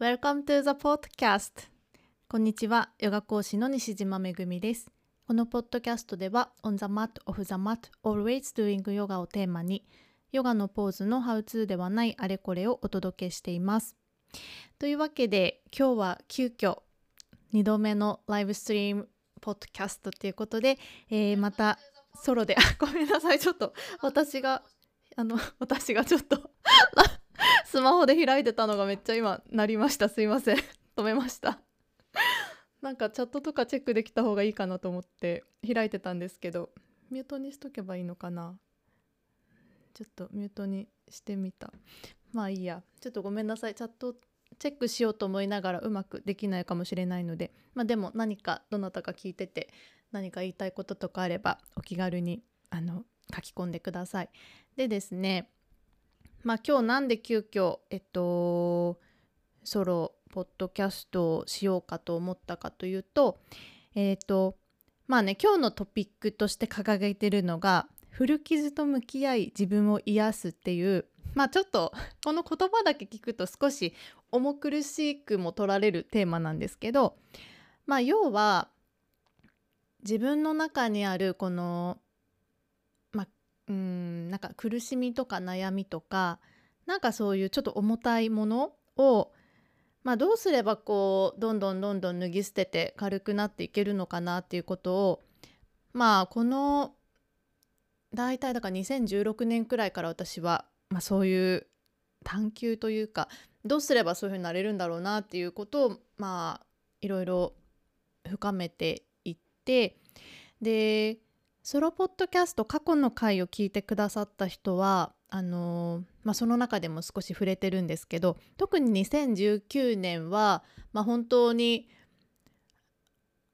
Welcome to the podcast. こんにちはヨガ講師の西島めぐみです。このポッドキャストでは On the mat, off the mat, always doing yoga をテーマにヨガのポーズのハウツーではないあれこれをお届けしています。というわけで今日は急遽2度目のライブストリームポッドキャストということで、えー、またソロでごめんなさいちょっと私があの私がちょっとスマホで開いてたのがめっちゃ今鳴りました。すいません。止めました。なんかチャットとかチェックできた方がいいかなと思って開いてたんですけどミュートにしとけばいいのかな。ちょっとミュートにしてみた。まあいいや。ちょっとごめんなさい。チャットチェックしようと思いながらうまくできないかもしれないので。まあでも何かどなたか聞いてて何か言いたいこととかあればお気軽にあの書き込んでください。でですねまあ今日なんで急遽えっとソロポッドキャストをしようかと思ったかというとえっとまあね今日のトピックとして掲げてるのが古傷と向き合い自分を癒すっていうまあちょっとこの言葉だけ聞くと少し重苦しくも取られるテーマなんですけどまあ要は自分の中にあるこのうんなんか苦しみとか悩みとかなんかそういうちょっと重たいものを、まあ、どうすればこうどんどんどんどん脱ぎ捨てて軽くなっていけるのかなっていうことをまあこの大体だから2016年くらいから私は、まあ、そういう探求というかどうすればそういうふうになれるんだろうなっていうことをまあいろいろ深めていってでソロポッドキャスト過去の回を聞いてくださった人はあのー、まあ、その中でも少し触れてるんですけど特に2019年は、まあ、本当に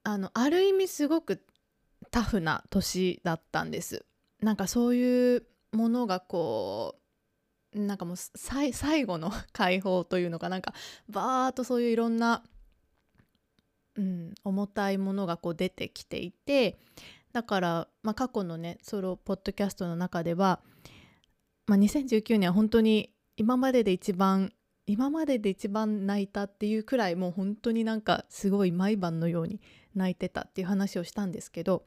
あのある意味すごくタフな年だったんです。なんかそういうものがこうなんかもう最後の解放というのかなんかバーッとそういういろんな、うん、重たいものがこう出てきていてだから、まあ、過去のねソロポッドキャストの中では、まあ、2019年は本当に今までで一番今までで一番泣いたっていうくらいもう本当になんかすごい毎晩のように泣いてたっていう話をしたんですけど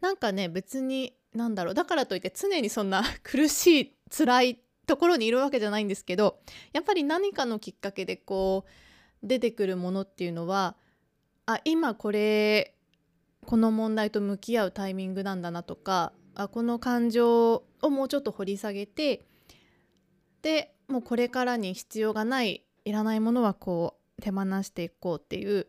なんかね別になんだろうだからといって常にそんな 苦しい辛いところにいるわけじゃないんですけどやっぱり何かのきっかけでこう出てくるものっていうのはあ今これこの問題と向き合うタイミングなんだなとかあこの感情をもうちょっと掘り下げてでもうこれからに必要がないいらないものはこう手放していこうっていう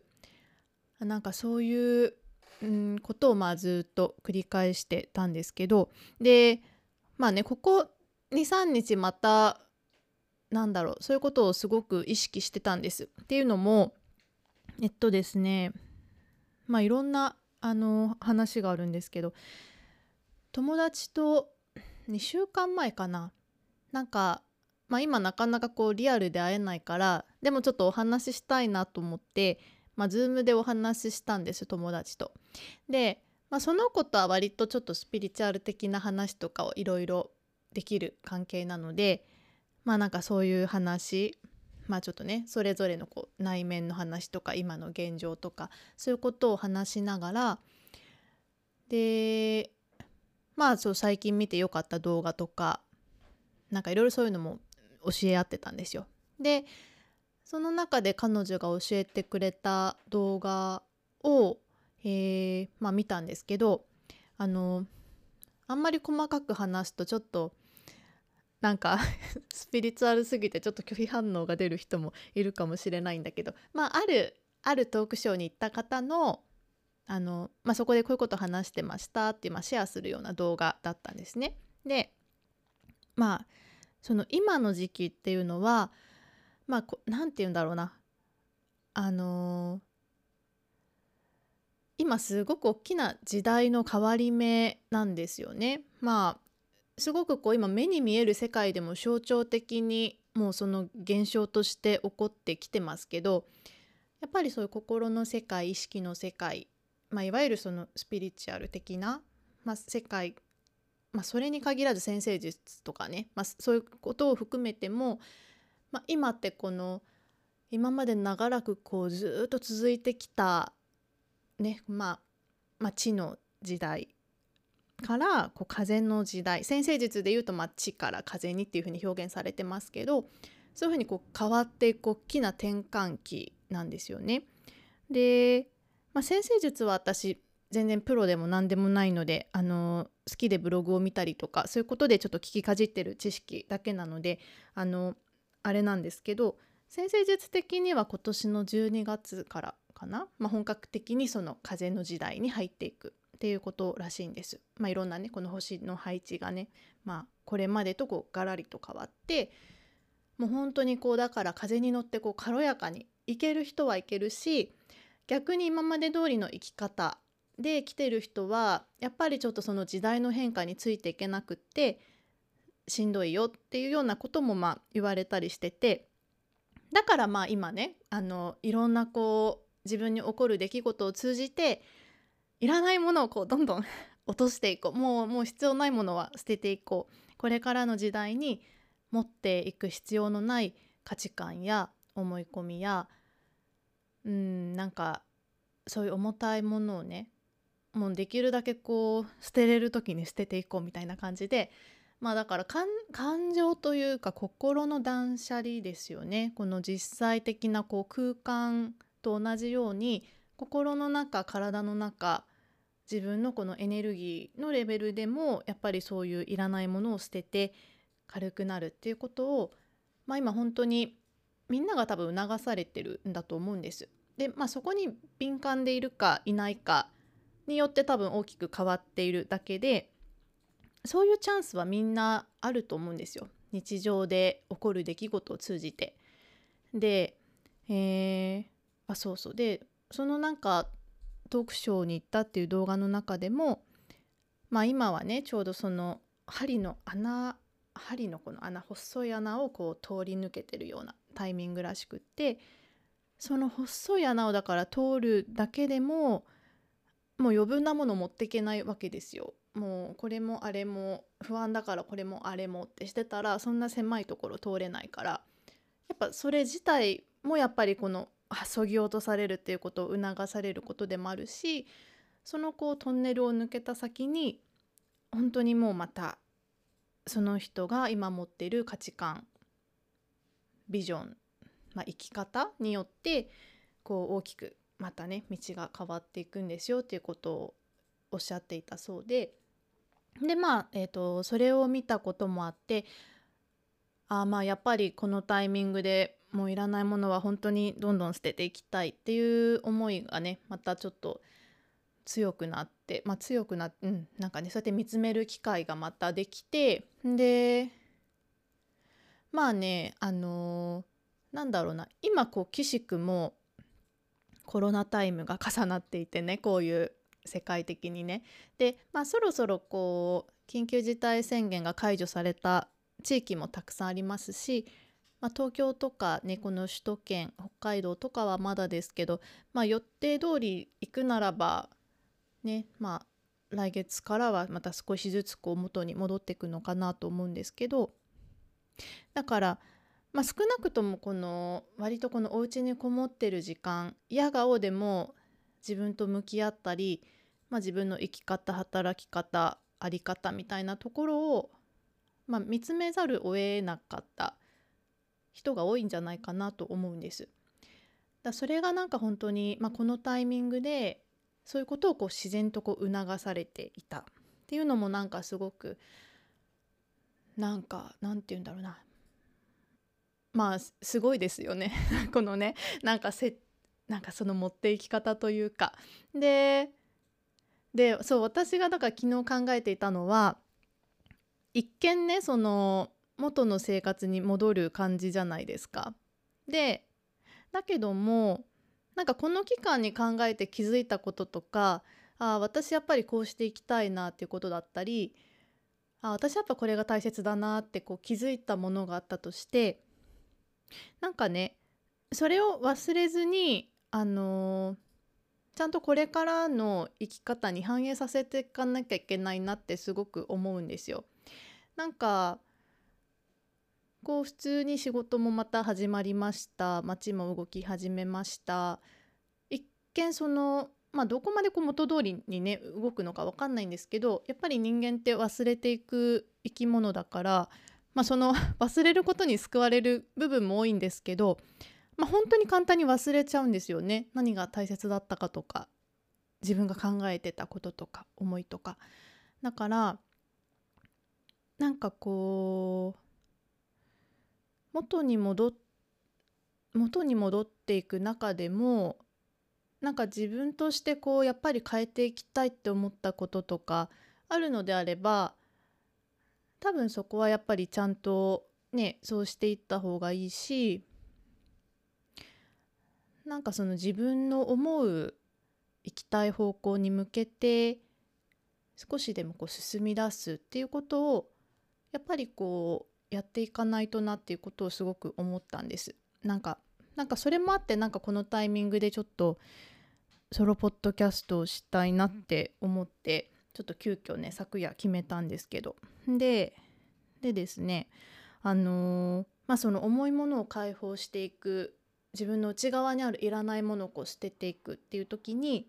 なんかそういう、うん、ことをまあずっと繰り返してたんですけどでまあねここ23日またなんだろうそういうことをすごく意識してたんです。っていうのもえっとですねまあいろんなあの話があるんですけど友達と2週間前かななんか、まあ、今なかなかこうリアルで会えないからでもちょっとお話ししたいなと思ってまあ、Zoom でお話ししたんです友達と。で、まあ、その子とは割とちょっとスピリチュアル的な話とかをいろいろできる関係なのでまあなんかそういう話まあちょっとねそれぞれのこう内面の話とか今の現状とかそういうことを話しながらでまあそう最近見てよかった動画とかなんかいろいろそういうのも教え合ってたんですよ。でその中で彼女が教えてくれた動画を、えー、まあ、見たんですけどあのあんまり細かく話すとちょっとなんか スピリチュアルすぎてちょっと拒否反応が出る人もいるかもしれないんだけど、まあ、あるあるトークショーに行った方のあの、まあ、そこでこういうこと話してましたっていう、まあ、シェアするような動画だったんですね。でまあその今の時期っていうのはまあ何て言うんだろうなあのー、今すごく大きな時代の変わり目なんですよね。まあすごくこう今目に見える世界でも象徴的にもうその現象として起こってきてますけどやっぱりそういう心の世界意識の世界、まあ、いわゆるそのスピリチュアル的な、まあ、世界、まあ、それに限らず先生術とかね、まあ、そういうことを含めても、まあ、今ってこの今まで長らくこうずっと続いてきたねまあ、まあ、地の時代からこう風の時代先生術でいうと、まあ、地から風にっていうふうに表現されてますけどそういうふうにこう変わっていく大きな転換期なんですよね。で、まあ、先生術は私全然プロでも何でもないのであの好きでブログを見たりとかそういうことでちょっと聞きかじってる知識だけなのであのあれなんですけど先生術的には今年の12月からかな、まあ、本格的にその風の時代に入っていくっていうことらしいんです。まあ、いろんなねこの星の配置がね、まあ、これまでとこうガラリと変わってもう本当にこうだから風に乗ってこう軽やかにいける人はいけるし逆に今まで通りの生き方で来てる人はやっぱりちょっとその時代の変化についていけなくってしんどいよっていうようなこともまあ言われたりしててだからまあ今ねあのいろんなこう自分に起こる出来事を通じていらないものをこうどんどん 落としていこう。もうもう必要ないものは捨てていこう。これからの時代に持っていく必要のない価値観や思い込みやうんなんかそういう重たいものをねもうできるだけこう捨てれる時に捨てていこうみたいな感じでまあだから感情というか心の断捨離ですよね。この実際的なこう空間と同じように心の中体の中自分のこのエネルギーのレベルでもやっぱりそういういらないものを捨てて軽くなるっていうことを、まあ、今本当にみんなが多分促されてるんだと思うんです。でまあそこに敏感でいるかいないかによって多分大きく変わっているだけでそういうチャンスはみんなあると思うんですよ日常で起こる出来事を通じて。で、えー、あそうそうでそのなんかトークショーに行ったっていう動画の中でもまあ今はねちょうどその針の穴針のこの穴細い穴をこう通り抜けてるようなタイミングらしくってその細い穴をだから通るだけでももう余分なもの持っていけないわけですよ。もうこれもあれも不安だからこれもあれもってしてたらそんな狭いところ通れないからやっぱそれ自体もやっぱりこのそぎ落とされるっていうことを促されることでもあるしそのこうトンネルを抜けた先に本当にもうまたその人が今持っている価値観ビジョン、まあ、生き方によってこう大きくまたね道が変わっていくんですよっていうことをおっしゃっていたそうで。でまあ、えーと、それを見たこともあってあまあやっぱりこのタイミングでもういらないものは本当にどんどん捨てていきたいっていう思いがねまたちょっと強くなってまあ強くなってうんなんかねそうやって見つめる機会がまたできてでまあねあのー、なんだろうな今こう岸君もコロナタイムが重なっていてねこういう世界的にね。で、まあ、そろそろこう緊急事態宣言が解除された地域もたくさんありますし、まあ、東京とかねこの首都圏北海道とかはまだですけど、まあ、予定通り行くならばねまあ来月からはまた少しずつこう元に戻っていくのかなと思うんですけどだからまあ、少なくともこの割とこのお家にこもってる時間嫌顔でも自分と向き合ったり、まあ、自分の生き方働き方あり方みたいなところを、まあ、見つめざるを得なかった。人が多いんじゃないかなと思うんです。だそれがなんか本当に、まあ、このタイミングでそういうことをこう自然とこう促されていた。っていうのもなんかすごくなんかなんて言うんだろうな。まあすごいですよね。このねなんかせなんかその持っていき方というか。ででそう私がだから昨日考えていたのは一見ねその元の生活に戻る感じじゃないですか。でだけどもなんかこの期間に考えて気づいたこととかあ私やっぱりこうしていきたいなっていうことだったりあ私やっぱこれが大切だなってこう気づいたものがあったとしてなんかねそれを忘れずにあのー、ちゃんとこれからの生き方に反映させていかなきゃいけないなってすごく思うんですよ。なんかこう普通に仕事もまた始まりました。街も動き始めました。一見そのまあどこまでこう元通りにね動くのか分かんないんですけどやっぱり人間って忘れていく生き物だからまあその 忘れることに救われる部分も多いんですけどまあ本当に簡単に忘れちゃうんですよね。何が大切だったかとか自分が考えてたこととか思いとか。だからなんかこう元に戻っ元に戻っていく中でもなんか自分としてこうやっぱり変えていきたいって思ったこととかあるのであれば多分そこはやっぱりちゃんとねそうしていった方がいいしなんかその自分の思う行きたい方向に向けて少しでもこう進み出すっていうことをやっぱりこうやっていかないとなっていうことをすごく思ったんです。なんかなんかそれもあってなんかこのタイミングでちょっとソロポッドキャストをしたいなって思ってちょっと急遽ね昨夜決めたんですけどででですねあのー、まあその重いものを解放していく自分の内側にあるいらないものをこう捨てていくっていう時に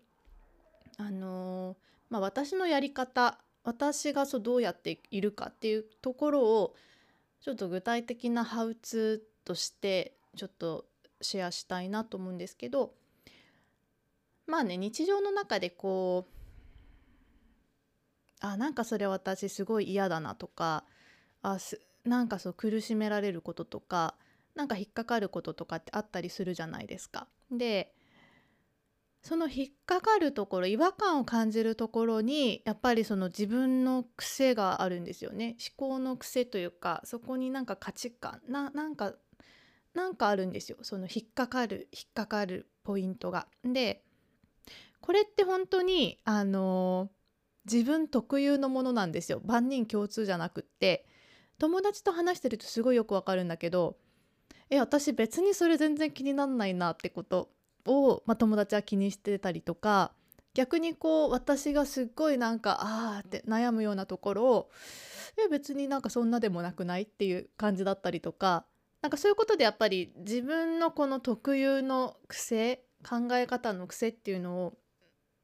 あのー、まあ、私のやり方私がそうどうやっているかっていうところをちょっと具体的なハウツーとしてちょっとシェアしたいなと思うんですけどまあね日常の中でこうあなんかそれ私すごい嫌だなとかあすなんかそう苦しめられることとかなんか引っかかることとかってあったりするじゃないですか。でその引っかかるところ違和感を感じるところにやっぱりその自分の癖があるんですよね。思考の癖というかそこになんか価値観ななんかなんかあるんですよ。その引っかかる引っかかるポイントが。でこれって本当にあの自分特有のものなんですよ。万人共通じゃなくって。友達と話してるとすごいよくわかるんだけどえ私別にそれ全然気になんないなってこと。を、まあ、友達は気にしてたりとか逆にこう私がすっごいなんかあーって悩むようなところをえ別になんかそんなでもなくないっていう感じだったりとかなんかそういうことでやっぱり自分のこの特有の癖考え方の癖っていうのを、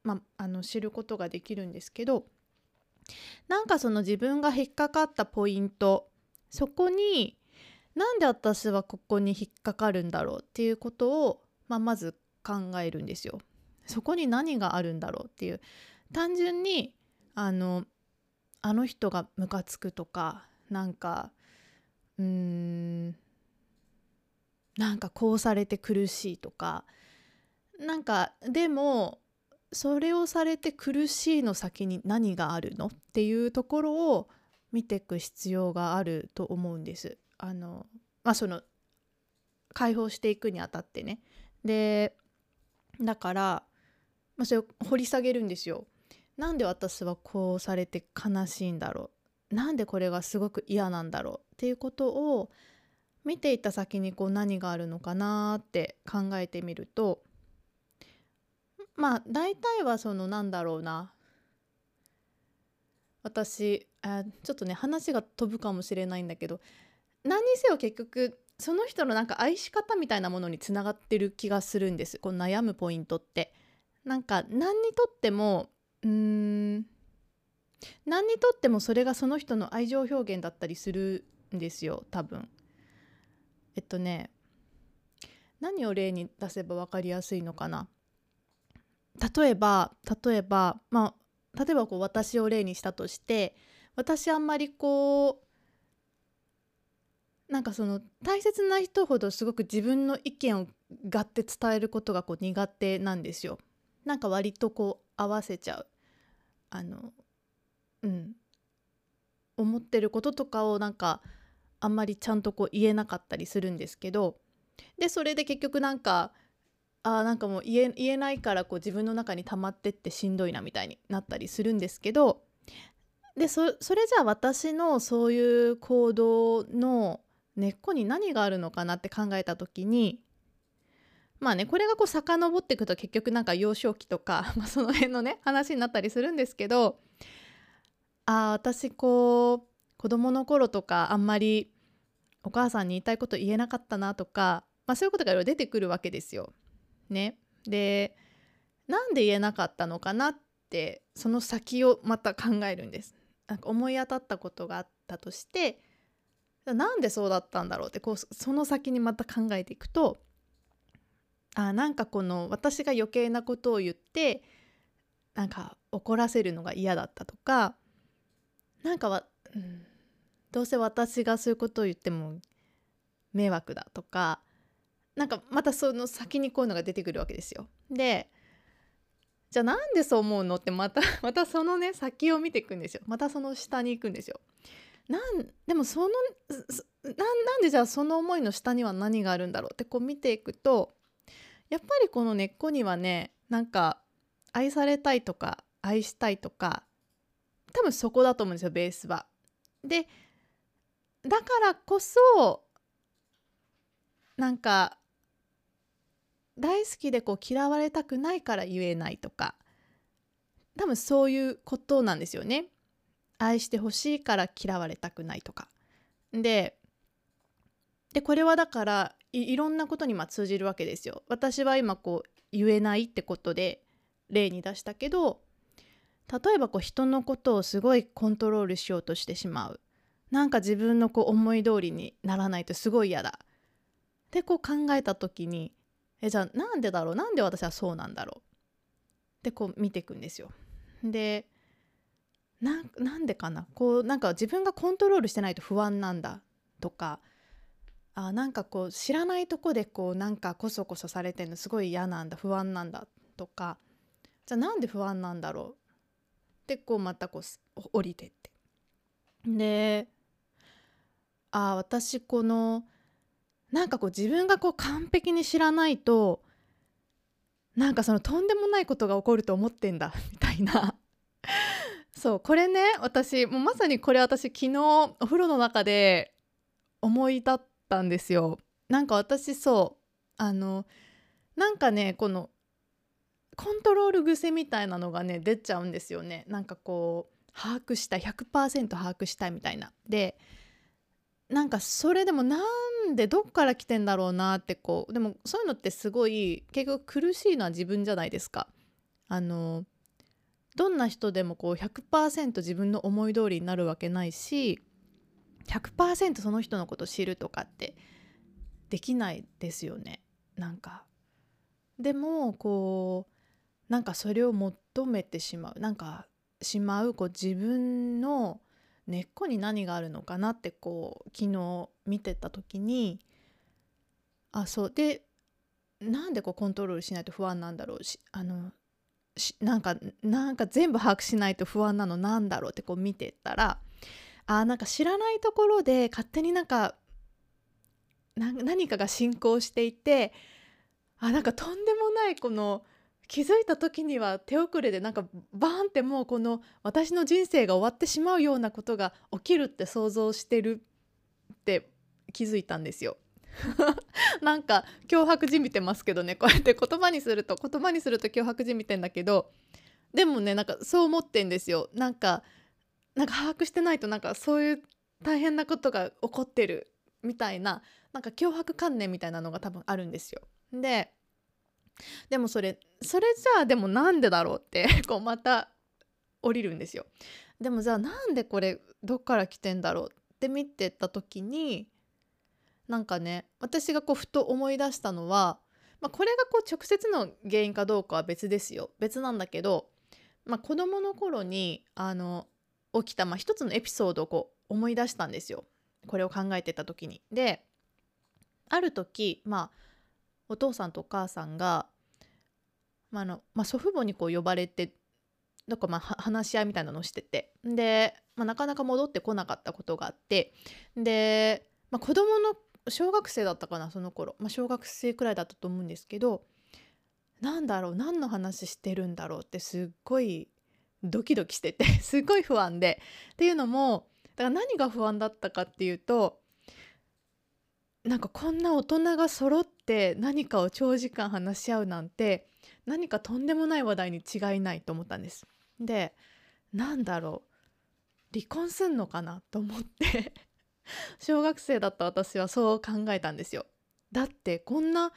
まあ、あの知ることができるんですけどなんかその自分が引っかかったポイントそこになんで私はここに引っかかるんだろうっていうことを、まあ、まず考えるんですよ。そこに何があるんだろうっていう単純にあのあの人がムカつくとかなんかうーんなんかこうされて苦しいとかなんかでもそれをされて苦しいの先に何があるのっていうところを見ていく必要があると思うんです。あのまあその解放していくにあたってね。でだから、まあ、それを掘り下げるんですよ。なんで私はこうされて悲しいんだろうなんでこれがすごく嫌なんだろうっていうことを見ていた先にこう何があるのかなって考えてみるとまあ大体はそのなんだろうな私あちょっとね話が飛ぶかもしれないんだけど何にせよ結局その人のなんか愛し方みたいなものにつながってる気がするんです。この悩むポイントって。なんか何にとってもうーん何にとってもそれがその人の愛情表現だったりするんですよ多分。えっとね何を例に出せば分かりやすいのかな。例えば例えばまあ例えばこう私を例にしたとして私あんまりこうなんかその大切な人ほどすごく自分の意見をがって伝えることがこう苦手なんですよ。なんか割とこう合わせちゃう。あのうん思ってることとかをなんかあんまりちゃんとこう言えなかったりするんですけどでそれで結局なんかあなんかもう言えないからこう自分の中に溜まってってしんどいなみたいになったりするんですけどでそれじゃあ私のそういう行動の根っこに何があるのかなって考えた時にまあねこれがこう遡っていくと結局なんか幼少期とか、まあ、その辺のね話になったりするんですけどあ私こう子供の頃とかあんまりお母さんに言いたいこと言えなかったなとか、まあ、そういうことがいろいろ出てくるわけですよ。ね。でなんで言えなかったのかなってその先をまた考えるんです。なんか思い当たったことがあったとしてなんでそうだったんだろう？ってこうその先にまた考えていくとあなんかこの私が余計なことを言ってなんか怒らせるのが嫌だったとかなんかは、うん、どうせ私がそういうことを言っても迷惑だとかなんかまたその先にこういうのが出てくるわけですよ。でじゃあなんでそう思うの？ってまた またそのね先を見ていくんですよ。またその下に行くんですよ。なんでもそのななんでじゃあその思いの下には何があるんだろうってこう見ていくとやっぱりこの根っこにはねなんか愛されたいとか愛したいとか多分そこだと思うんですよベースは。でだからこそなんか大好きでこう嫌われたくないから言えないとか多分そういうことなんですよね。愛してほしいから嫌われたくないとか。ででこれはだからいろんなことにま通じるわけですよ。私は今こう言えないってことで例に出したけど例えばこう人のことをすごいコントロールしようとしてしまうなんか自分のこう思い通りにならないとすごい嫌だってこう考えた時にえじゃあなんでだろう？なんで私はそうなんだろう？ってこう見ていくんですよ。でなんでかな？こうなんか自分がコントロールしてないと不安なんだとかあなんかこう知らないとこでこうなんかこそこそされてるのすごい嫌なんだ不安なんだとかじゃあなんで不安なんだろう？ってこうまたこう降りてって。であ私このなんかこう自分がこう完璧に知らないとなんかそのとんでもないことが起こると思ってんだみたいな。そうこれね私もうまさにこれ私昨日お風呂の中で思い立ったんですよ。なんか私そうあのなんかねこのコントロール癖みたいなのがね出ちゃうんですよね。なんかこう把握したい100%把握したいみたいな。でなんかそれでもなんでどっから来てんだろうなってこうでもそういうのってすごい結局苦しいのは自分じゃないですか。あのどんな人でもこう100%自分の思い通りになるわけないし100%その人のこと知るとかってできないですよね。なんか。でもこうなんかそれを求めてしまう。なんかしまうこう自分の根っこに何があるのかなってこう昨日見てた時にあそう。でなんでこうコントロールしないと不安なんだろうしあのなんかなんか全部把握しないと不安なのなんだろうってこう見てたらあなんか知らないところで勝手になんか何かが進行していてあなんかとんでもないこの気づいた時には手遅れでなんかバーンってもうこの私の人生が終わってしまうようなことが起きるって想像してるって気づいたんですよ。なんか脅迫じみてますけどね こうやって言葉にすると言葉にすると脅迫じみてんだけどでもねなんかそう思ってんですよ。なんかなんか把握してないとなんかそういう大変なことが起こってるみたいななんか脅迫観念みたいなのが多分あるんですよ。ででもそれそれじゃあでもなんでだろうって こうまた降りるんですよ。でもじゃあなんでこれどっから来てんだろうって見てた時になんかね私がこうふと思い出したのは、まあ、これがこう直接の原因かどうかは別ですよ。別なんだけど、まあ、子どもの頃にあの起きた、まあ、一つのエピソードをこう思い出したんですよ。これを考えてた時に。である時まあお父さんとお母さんが、まあのまあ、祖父母にこう呼ばれてなんかまあ話し合いみたいなのをしてて。で、まあ、なかなか戻ってこなかったことがあって。で、まあ、子供の小学生だったかなその頃、まあ、小学生くらいだったと思うんですけどなんだろう何の話してるんだろうってすっごいドキドキしてて すっごい不安で。っていうのもだから何が不安だったかっていうとなんかこんな大人が揃って何かを長時間話し合うなんて何かとんでもない話題に違いないと思ったんです。でなんだろう離婚すんのかなと思って。小学生だった私はそう考えたんですよ。だってこんな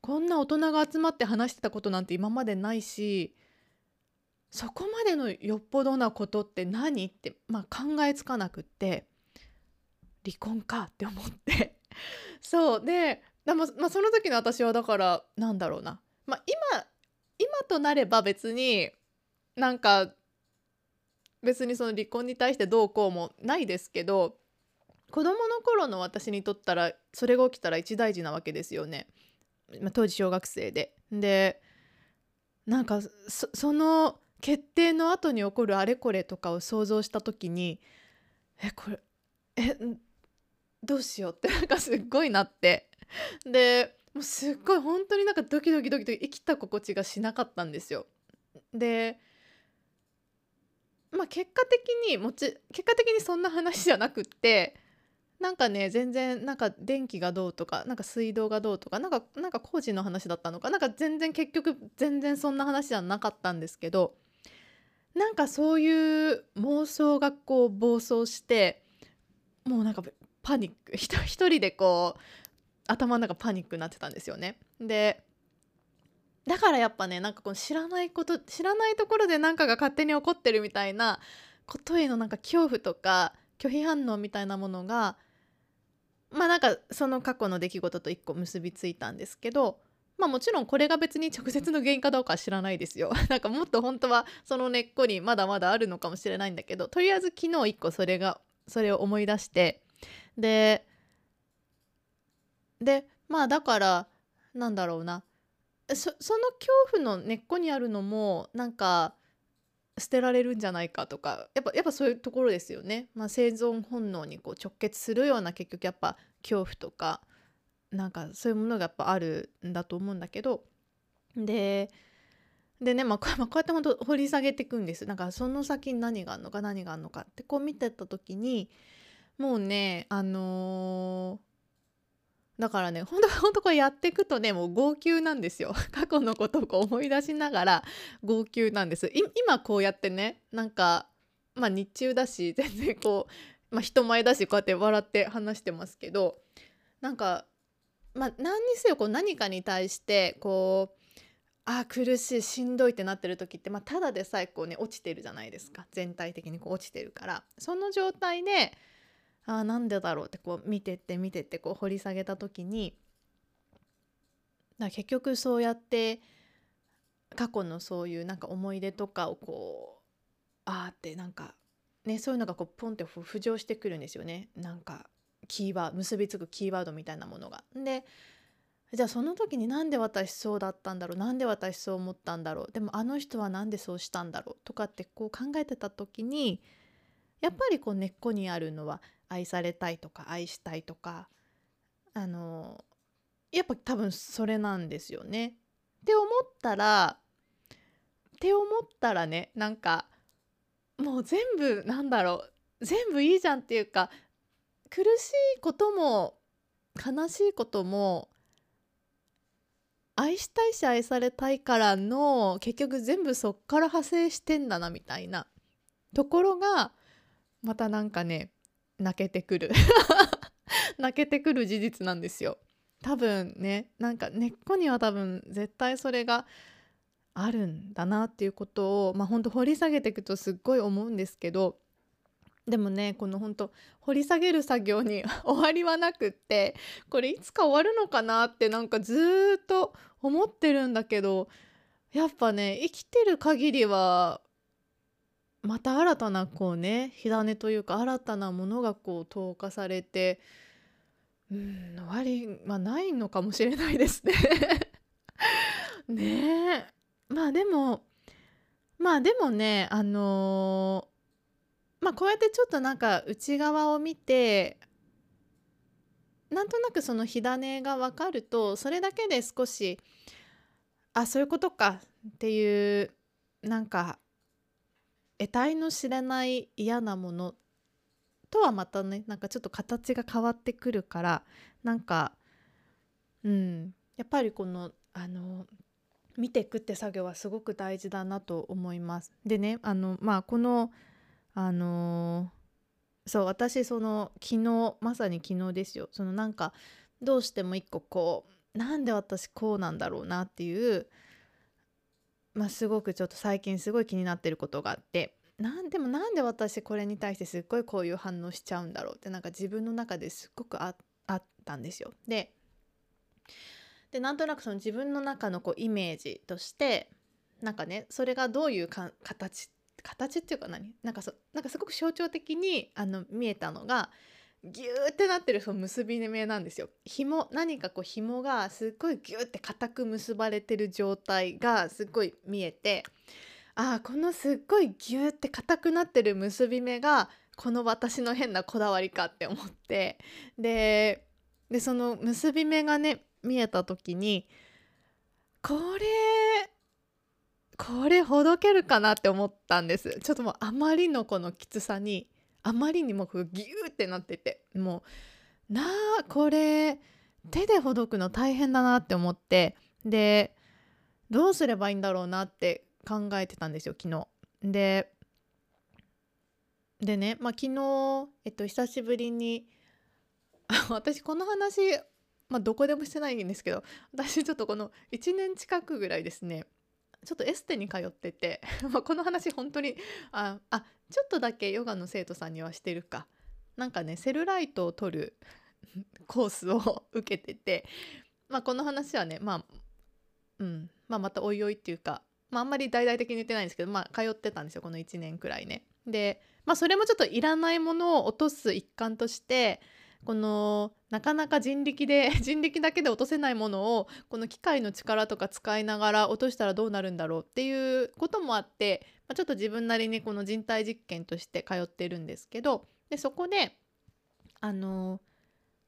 こんな大人が集まって話してたことなんて今までないしそこまでのよっぽどなことって何って、まあ、考えつかなくって離婚かって思って。そう。ででも、まあ、その時の私はだからなんだろうな、まあ、今今となれば別になんか別にその離婚に対してどうこうもないですけど子供の頃の私にとったらそれが起きたら一大事なわけですよね。まあ、当時小学生で。でなんかその決定の後に起こるあれこれとかを想像した時にえこれえどうしようって なんかすっごいなってでもうすっごい本当になんかドキドキドキドキ生きた心地がしなかったんですよ。でまあ結果的にもち結果的にそんな話じゃなくってなんかね全然なんか電気がどうとかなんか水道がどうとかなんかなんか工事の話だったのかなんか全然結局全然そんな話じゃなかったんですけどなんかそういう妄想がこう暴走してもうなんかパニック一人でこう頭の中パニックになってたんですよね。でだからやっぱねなんかこの知らないこと知らないところで何かが勝手に起こってるみたいなことへのなんか恐怖とか拒否反応みたいなものがまあなんかその過去の出来事と一個結びついたんですけどまあもちろんこれが別に直接の原因かどうかは知らないですよ。なんかもっと本当はその根っこにまだまだあるのかもしれないんだけどとりあえず昨日一個それがそれを思い出してででまあだからなんだろうなそその恐怖の根っこにあるのもなんか捨てられるんじゃないかとかやっぱやっぱそういうところですよね、まあ、生存本能にこう直結するような結局やっぱ恐怖とかなんかそういうものがやっぱあるんだと思うんだけど。ででね、まあ、こうやって本当掘り下げていくんです。なんかその先に何があるのか何があるのかってこう見てた時にもうねあのー、だからねほんと ほんとこれやっていくとねもう号泣なんですよ。過去のことをこ思い出しながら号泣なんです。今こうやってねなんかまあ日中だし 全然こう、まあ、人前だしこうやって笑って話してますけどなんかまあ何にせよこう何かに対してこうあ苦しいしんどいってなってる時って、まあ、ただでさえこうね落ちてるじゃないですか。全体的にこう落ちてるから。その状態であなんでだろうってこう見てって見てってこう掘り下げた時にだ結局そうやって過去のそういうなんか思い出とかをこうあーってなんかねそういうのがこうポンって浮上してくるんですよね。なんかキーワード結びつくキーワードみたいなものが。でじゃあその時になんで私そうだったんだろう？なんで私そう思ったんだろう？でもあの人は何でそうしたんだろう？とかってこう考えてた時にやっぱりこう根っこにあるのは愛されたいとか愛したいとかあのやっぱ多分それなんですよね。って思ったらって思ったらねなんかもう全部なんだろう全部いいじゃんっていうか苦しいことも悲しいことも愛したいし愛されたいからの結局全部そっから派生してんだなみたいなところがまたなんかね泣けてくる。泣けてくる事実なんですよ。多分ねなんか根っこには多分絶対それがあるんだなっていうことをまあほんと掘り下げていくとすっごい思うんですけどでもねこのほんと掘り下げる作業に 終わりはなくってこれいつか終わるのかなってなんかずっと思ってるんだけどやっぱね生きてる限りはまた新たなこうね火種というか新たなものがこう投下されてうん終わりはないのかもしれないですね。ねえ。まあでもまあでもねあのまあこうやってちょっとなんか内側を見てなんとなくその火種が分かるとそれだけで少しあそういうことかっていうなんか得体の知れない嫌なものとはまたねなんかちょっと形が変わってくるからなんかうんやっぱりこのあの見ていくって作業はすごく大事だなと思います。でねあのまあこのあのそう私その昨日まさに昨日ですよそのなんかどうしても一個こうなんで私こうなんだろうなっていうまあすごくちょっと最近すごい気になってることがあってなんでもなんで私これに対してすっごいこういう反応しちゃうんだろうってなんか自分の中ですっごくあったんですよ。ででなんとなくその自分の中のこうイメージとしてなんかねそれがどういうか形形っていうか何？なんかそなんかすごく象徴的にあの見えたのがギューってなってるその結び目なんですよ。紐何かこう紐がすっごいギューって固く結ばれてる状態がすっごい見えてああこのすっごいギューって硬くなってる結び目がこの私の変なこだわりかって思ってででその結び目がね見えた時にこれこれほどけるかなって思ったんですちょっともうあまりのこのきつさにあまりにもギューってなっててもうなあこれ手でほどくの大変だなって思ってでどうすればいいんだろうなって考えてたんですよ昨日。ででね、まあ、昨日、えっと、久しぶりに私この話、まあ、どこでもしてないんですけど私ちょっとこの1年近くぐらいですねちょっとエステに通ってて この話本当にああちょっとだけヨガの生徒さんにはしてるかなんかねセルライトを取る コースを受けてて、まあ、この話はねまあうんまあまたおいおいっていうか、まあ、あんまり大々的に言ってないんですけどまあ通ってたんですよこの1年くらいね。でまあそれもちょっといらないものを落とす一環としてこのなかなか人力で 人力だけで落とせないものをこの機械の力とか使いながら落としたらどうなるんだろうっていうこともあって、まあ、ちょっと自分なりにこの人体実験として通ってるんですけどでそこであの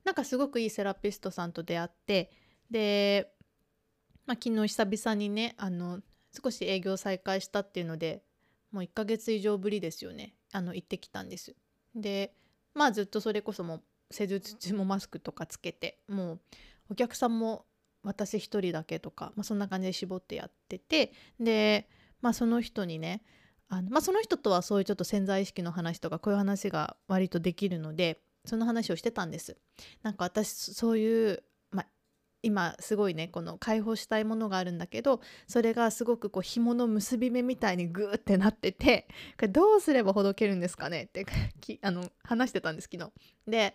なんかすごくいいセラピストさんと出会ってで、まあ、昨日久々にねあの少し営業再開したっていうのでもう1ヶ月以上ぶりですよねあの行ってきたんです。でまあずっとそれこそも施術中もマスクとかつけてもうお客さんも私一人だけとか、まあ、そんな感じで絞ってやっててで、まあ、その人にねあの、まあ、その人とはそういうちょっと潜在意識の話とかこういう話が割とできるのでその話をしてたんです。なんか私そういう今すごいねこの解放したいものがあるんだけどそれがすごくこう紐の結び目みたいにグーってなっててこれどうすればほどけるんですかね？って きあの話してたんです昨日。で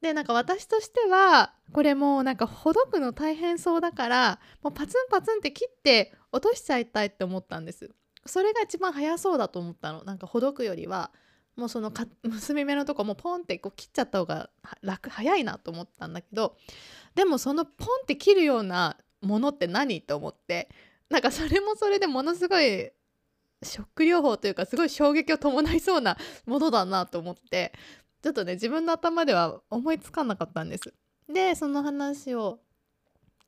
でなんか私としてはこれもうなんかほどくの大変そうだからもうパツンパツンって切って落としちゃいたいって思ったんです。それが一番早そうだと思ったのなんかほどくよりはもうその結び目のとこもポンってこう切っちゃった方が楽早いなと思ったんだけどでもそのポンって切るようなものって何？と思って。なんかそれもそれでものすごいショック療法というかすごい衝撃を伴いそうなものだなと思って。ちょっとね自分の頭では思いつかなかったんです。でその話を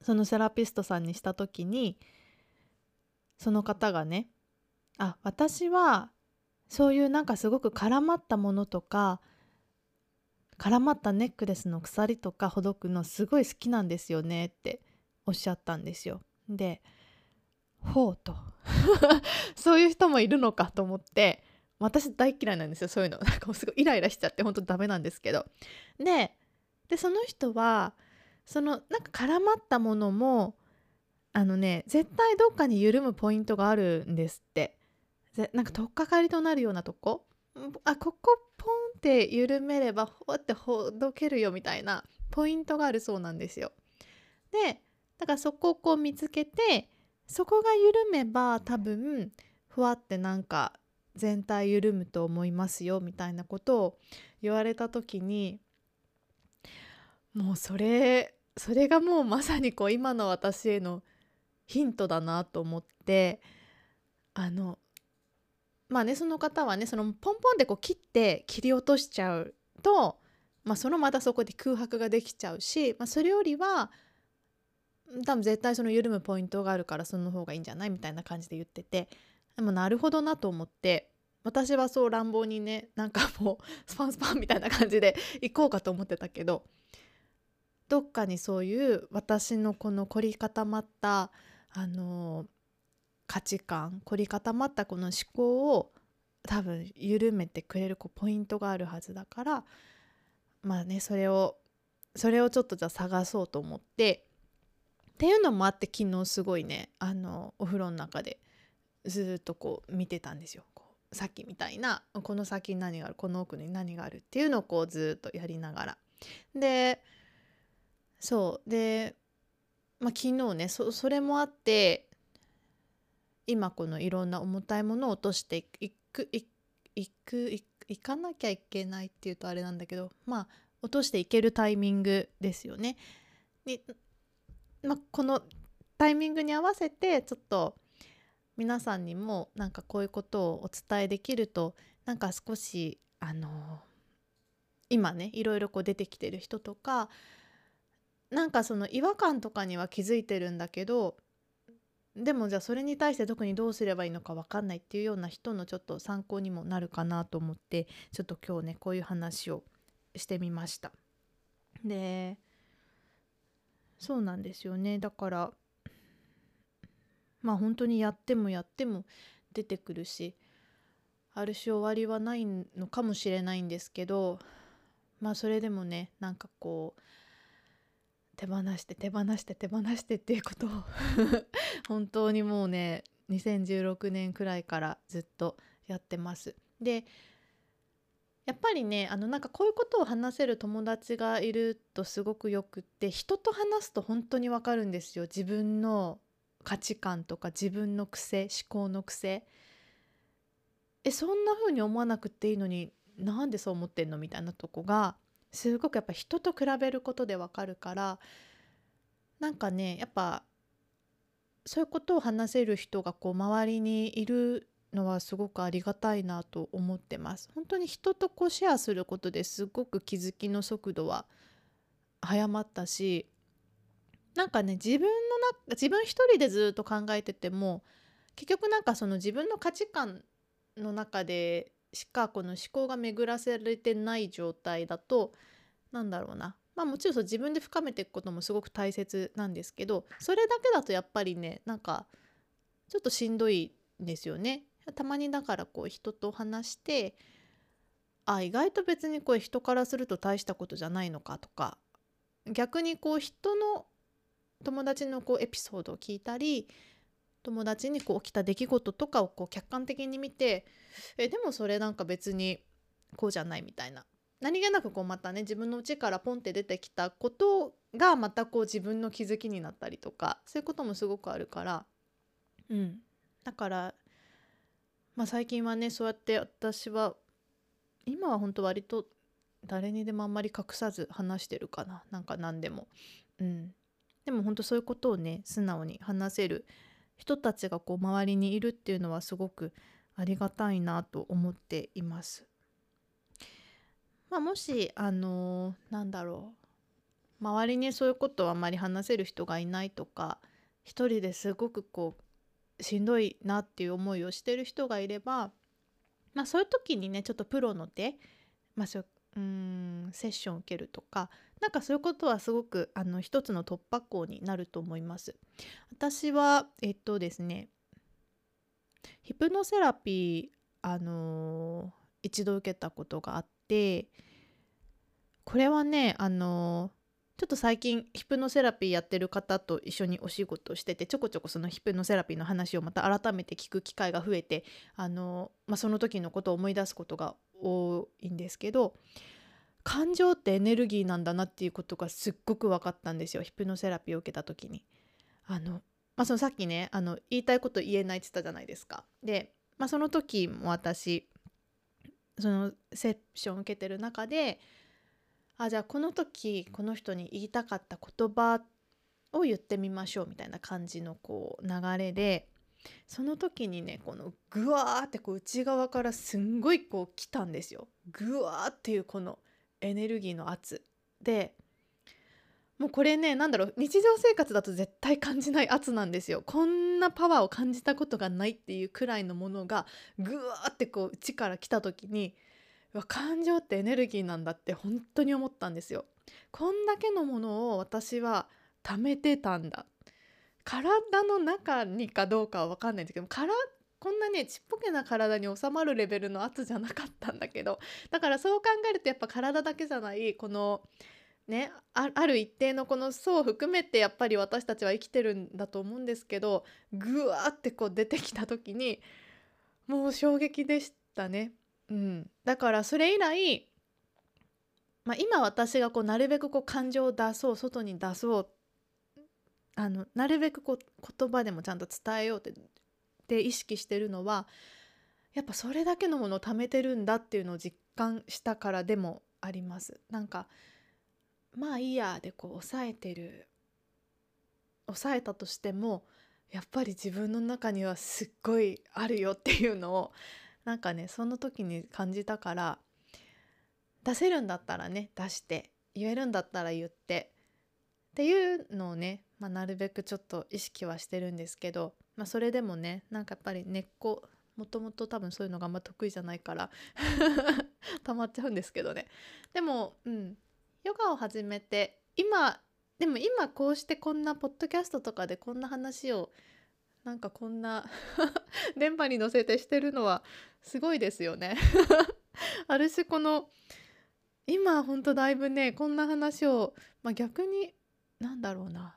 そのセラピストさんにした時にその方がねあ私はそういうなんかすごく絡まったものとか絡まったネックレスの鎖とかほどくのすごい好きなんですよねっておっしゃったんですよ。でほうと。そういう人もいるのかと思って私大嫌いなんですよそういうの。なんかすごいイライラしちゃってほんとダメなんですけど。ででその人はそのなんか絡まったものもあのね絶対どっかに緩むポイントがあるんですって。なんか取っかかりとなるようなとこ？あここポンって緩めればほってほどけるよみたいなポイントがあるそうなんですよ。でだからそこをこう見つけてそこが緩めば多分ふわってなんか全体緩むと思いますよみたいなことを言われた時にもうそれそれがもうまさにこう今の私へのヒントだなと思ってあのまあねその方はねそのポンポンでこう切って切り落としちゃうと、まあ、そのまたそこで空白ができちゃうし、まあ、それよりは多分絶対その緩むポイントがあるからその方がいいんじゃないみたいな感じで言っててでもなるほどなと思って私はそう乱暴にねなんかもう スパンスパンみたいな感じで 行こうかと思ってたけどどっかにそういう私のこの凝り固まったあの価値観凝り固まったこの思考を多分緩めてくれるこうポイントがあるはずだからまあねそれをそれをちょっとじゃあ探そうと思ってっていうのもあって昨日すごいねあのお風呂の中でずっとこう見てたんですよ。こうさっきみたいなこの先に何があるこの奥に何があるっていうのをこうずっとやりながら。でそうで、まあ、昨日ねそれもあって今このいろんな重たいものを落としていくいくいかなきゃいけないっていうとあれなんだけどまあ落としていけるタイミングですよね。にまあ、このタイミングに合わせてちょっと皆さんにもなんかこういうことをお伝えできるとなんか少しあの今ねいろいろこう出てきてる人とかなんかその違和感とかには気づいてるんだけどでもじゃあそれに対して特にどうすればいいのか分かんないっていうような人のちょっと参考にもなるかなと思ってちょっと今日ねこういう話をしてみました。でそうなんですよねだからまあ本当にやってもやっても出てくるしある種終わりはないのかもしれないんですけどまあそれでもねなんかこう手放して手放して手放してっていうことを。本当にもうね2016年くらいからずっとやってます。でやっぱりねあのなんかこういうことを話せる友達がいるとすごくよくって人と話すと本当にわかるんですよ。自分の価値観とか自分の癖思考の癖。えそんな風に思わなくていいのになんでそう思ってんのみたいなとこがすごくやっぱ人と比べることでわかるからなんかねやっぱそういうことを話せる人がこう周りにいるのはすごくありがたいなと思ってます。本当に人とこうシェアすることですごく気づきの速度は早まったしなんかね自分のな自分一人でずっと考えてても結局なんかその自分の価値観の中でしかこの思考が巡らせれてない状態だとなんだろうなまあもちろんそう自分で深めていくこともすごく大切なんですけどそれだけだとやっぱりねなんかちょっとしんどいんですよね。たまにだからこう人と話してあ意外と別にこう人からすると大したことじゃないのかとか逆にこう人の友達のこうエピソードを聞いたり友達にこう起きた出来事とかをこう客観的に見てえでもそれなんか別にこうじゃないみたいな。何気なくこうまたね自分の内からポンって出てきたことがまたこう自分の気づきになったりとかそういうこともすごくあるから。うん。だからまあ、最近はねそうやって私は今は本当割と誰にでもあんまり隠さず話してるかな。なんか何でも。うん、でも本当そういうことをね素直に話せる人たちがこう周りにいるっていうのはすごくありがたいなと思っています。まあ、もしあのー、なんだろう周りにそういうことをあまり話せる人がいないとか一人ですごくこうしんどいなっていう思いをしてる人がいれば、まあ、そういう時にねちょっとプロの手、まあ、ううんセッションを受けるとかなんかそういうことはすごくあの一つの突破口になると思います。私はえっとですねヒプノセラピーあのー、一度受けたことがあってこれはねあのちょっと最近ヒプノセラピーやってる方と一緒にお仕事をしててちょこちょこそのヒプノセラピーの話をまた改めて聞く機会が増えてあの、まあ、その時のことを思い出すことが多いんですけど感情ってエネルギーなんだなっていうことがすっごく分かったんですよヒプノセラピーを受けた時に。あのまあ、そのさっきねあの言いたいこと言えないって言ったじゃないですか。で、まあ、その時も私そのセッションを受けてる中であじゃあこの時この人に言いたかった言葉を言ってみましょうみたいな感じのこう流れでその時にねこのグワーってこう内側からすんごいこう来たんですよ。グワーっていうこのエネルギーの圧でもうこれね何だろう日常生活だと絶対感じない圧なんですよこんなパワーを感じたことがないっていうくらいのものがグワーってこう内から来た時に感情ってエネルギーなんだって本当に思ったんですよ。こんだけのものを私は貯めてたんだ。体の中にかどうかは分かんないんですけどここんなねちっぽけな体に収まるレベルの圧じゃなかったんだけどだからそう考えるとやっぱ体だけじゃないこのねある一定のこの層を含めてやっぱり私たちは生きてるんだと思うんですけどぐわーってこう出てきた時にもう衝撃でしたね。うん、だからそれ以来、まあ、今私がこうなるべくこう感情を出そう外に出そうあのなるべくこう言葉でもちゃんと伝えようって意識してるのはやっぱそれだけのものを貯めてるんだっていうのを実感したからでもあります。なんかまあいいやでこう抑えてる抑えたとしてもやっぱり自分の中にはすっごいあるよっていうのをなんかねその時に感じたから出せるんだったらね出して言えるんだったら言ってっていうのをね、まあ、なるべくちょっと意識はしてるんですけど、まあ、それでもねなんかやっぱり根っこもともと多分そういうのがあんま得意じゃないから 溜まっちゃうんですけどね。でもうんヨガを始めて今でも今こうしてこんなポッドキャストとかでこんな話をなんかこんな 電波に乗せてしてるのはすごいですよね。ある種この今ほんとだいぶねこんな話を、まあ、逆になんだろうな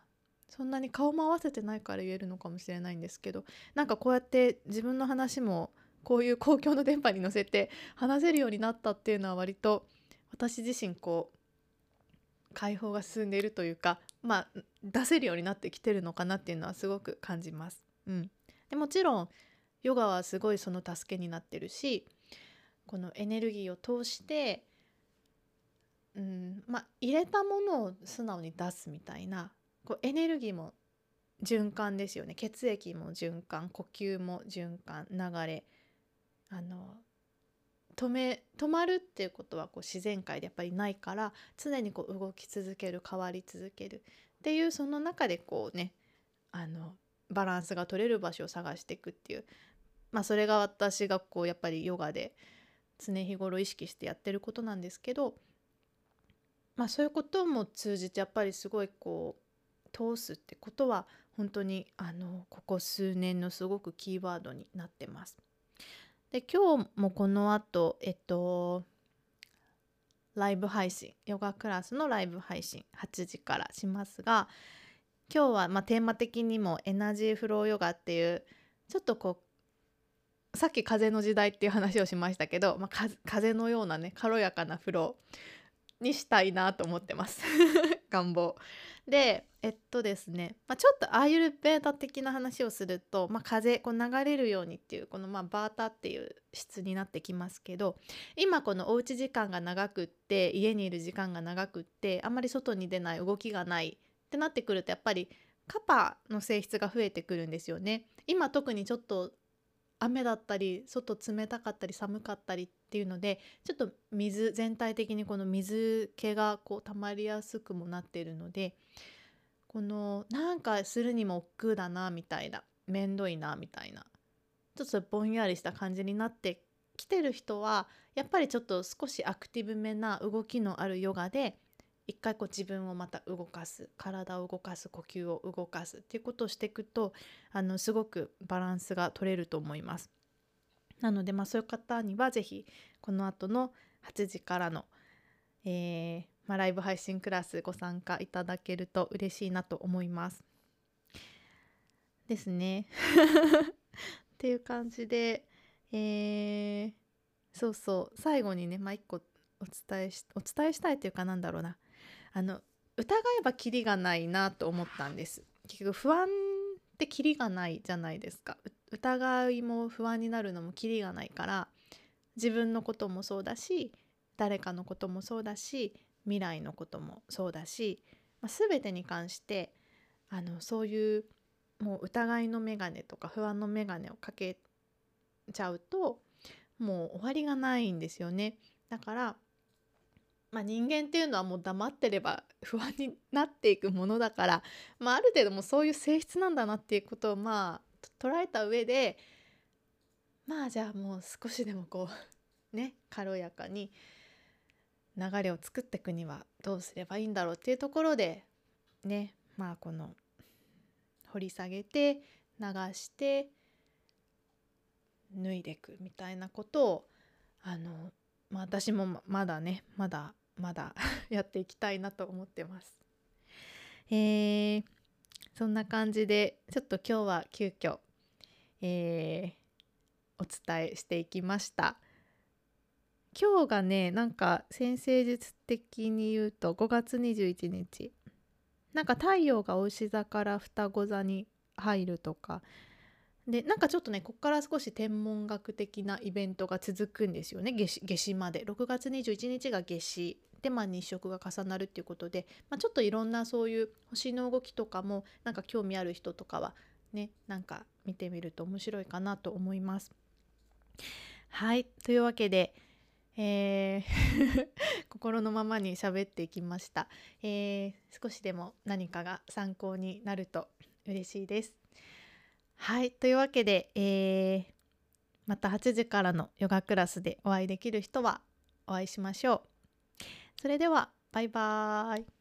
そんなに顔も合わせてないから言えるのかもしれないんですけどなんかこうやって自分の話もこういう公共の電波に乗せて話せるようになったっていうのは割と私自身こう解放が進んでいるというかまあ出せるようになってきてるのかなっていうのはすごく感じます。うん、でもちろんヨガはすごいその助けになってるしこのエネルギーを通してうんまあ入れたものを素直に出すみたいなこうエネルギーも循環ですよね。血液も循環呼吸も循環流れ。あの止め止まるっていうことはこう自然界でやっぱりないから常にこう動き続ける変わり続ける。っていうその中でこうねあのバランスが取れる場所を探していくっていう。まあそれが私がこうやっぱりヨガで常日頃意識してやってることなんですけどまあそういうことも通じてやっぱりすごいこう通すってことは本当にあのここ数年のすごくキーワードになってます。で今日もこの後えっとライブ配信ヨガクラスのライブ配信8時からしますが今日はまテーマ的にもエナジーフローヨガっていうちょっとこうさっき風の時代っていう話をしましたけど、まあ、風のようなね軽やかなフローにしたいなと思ってます願望でえっとですね、まあ、ちょっとアーユルベータ的な話をすると、まあ、風こう流れるようにっていうこのまあバータっていう質になってきますけど今このおうち時間が長くって家にいる時間が長くってあんまり外に出ない動きがないってなってくるとやっぱりカパの性質が増えてくるんですよね。今特にちょっと雨だったり外冷たかったり寒かったりっっていうのでちょっと水全体的にこの水気がこう溜まりやすくもなってるのでこのなんかするにも億劫だなみたいな面倒いなみたいなちょっとぼんやりした感じになってきてる人はやっぱりちょっと少しアクティブめな動きのあるヨガで一回こう自分をまた動かす体を動かす呼吸を動かすっていうことをしていくとあのすごくバランスが取れると思います。なので、まあ、そういう方には是非この後の8時からの、えーまあ、ライブ配信クラスご参加いただけると嬉しいなと思います。ですね。っていう感じで、えー、そうそう最後にね、まあ、一個お伝えしお伝えしたいというかなんだろうなあの疑えばキリがないなと思ったんです結局不安ってキリがないじゃないですか疑いも不安になるのもキリがないから自分のこともそうだし誰かのこともそうだし未来のこともそうだし、まあ、全てに関してあのそういうもう疑いの眼鏡とか不安の眼鏡をかけちゃうともう終わりがないんですよね。だからまあ、人間っていうのはもう黙ってれば不安になっていくものだから、まあ、ある程度もそういう性質なんだなっていうことをまあ捉えた上でまあじゃあもう少しでもこうね軽やかに流れを作っていくにはどうすればいいんだろうっていうところでねまあこの掘り下げて流して脱いでいくみたいなことをあの、まあ、私もまだねまだまだ やっていきたいなと思ってます。えー、そんな感じでちょっと今日は急遽、えー、お伝えしていきました。今日がねなんか先生術的に言うと5月21日なんか太陽が牡牛座から双子座に入るとかでなんかちょっとねここから少し天文学的なイベントが続くんですよね。夏至夏至まで。6月21日が夏至で、まあ、日食が重なるっていうことで、まあ、ちょっといろんなそういう星の動きとかもなんか興味ある人とかはねなんか見てみると面白いかなと思います。はい。というわけで、えー 心のままに喋っていきました、えー、少しでも何かが参考になると嬉しいです。はいというわけで、えー、また8時からのヨガクラスでお会いできる人はお会いしましょう。それではバイバーイ。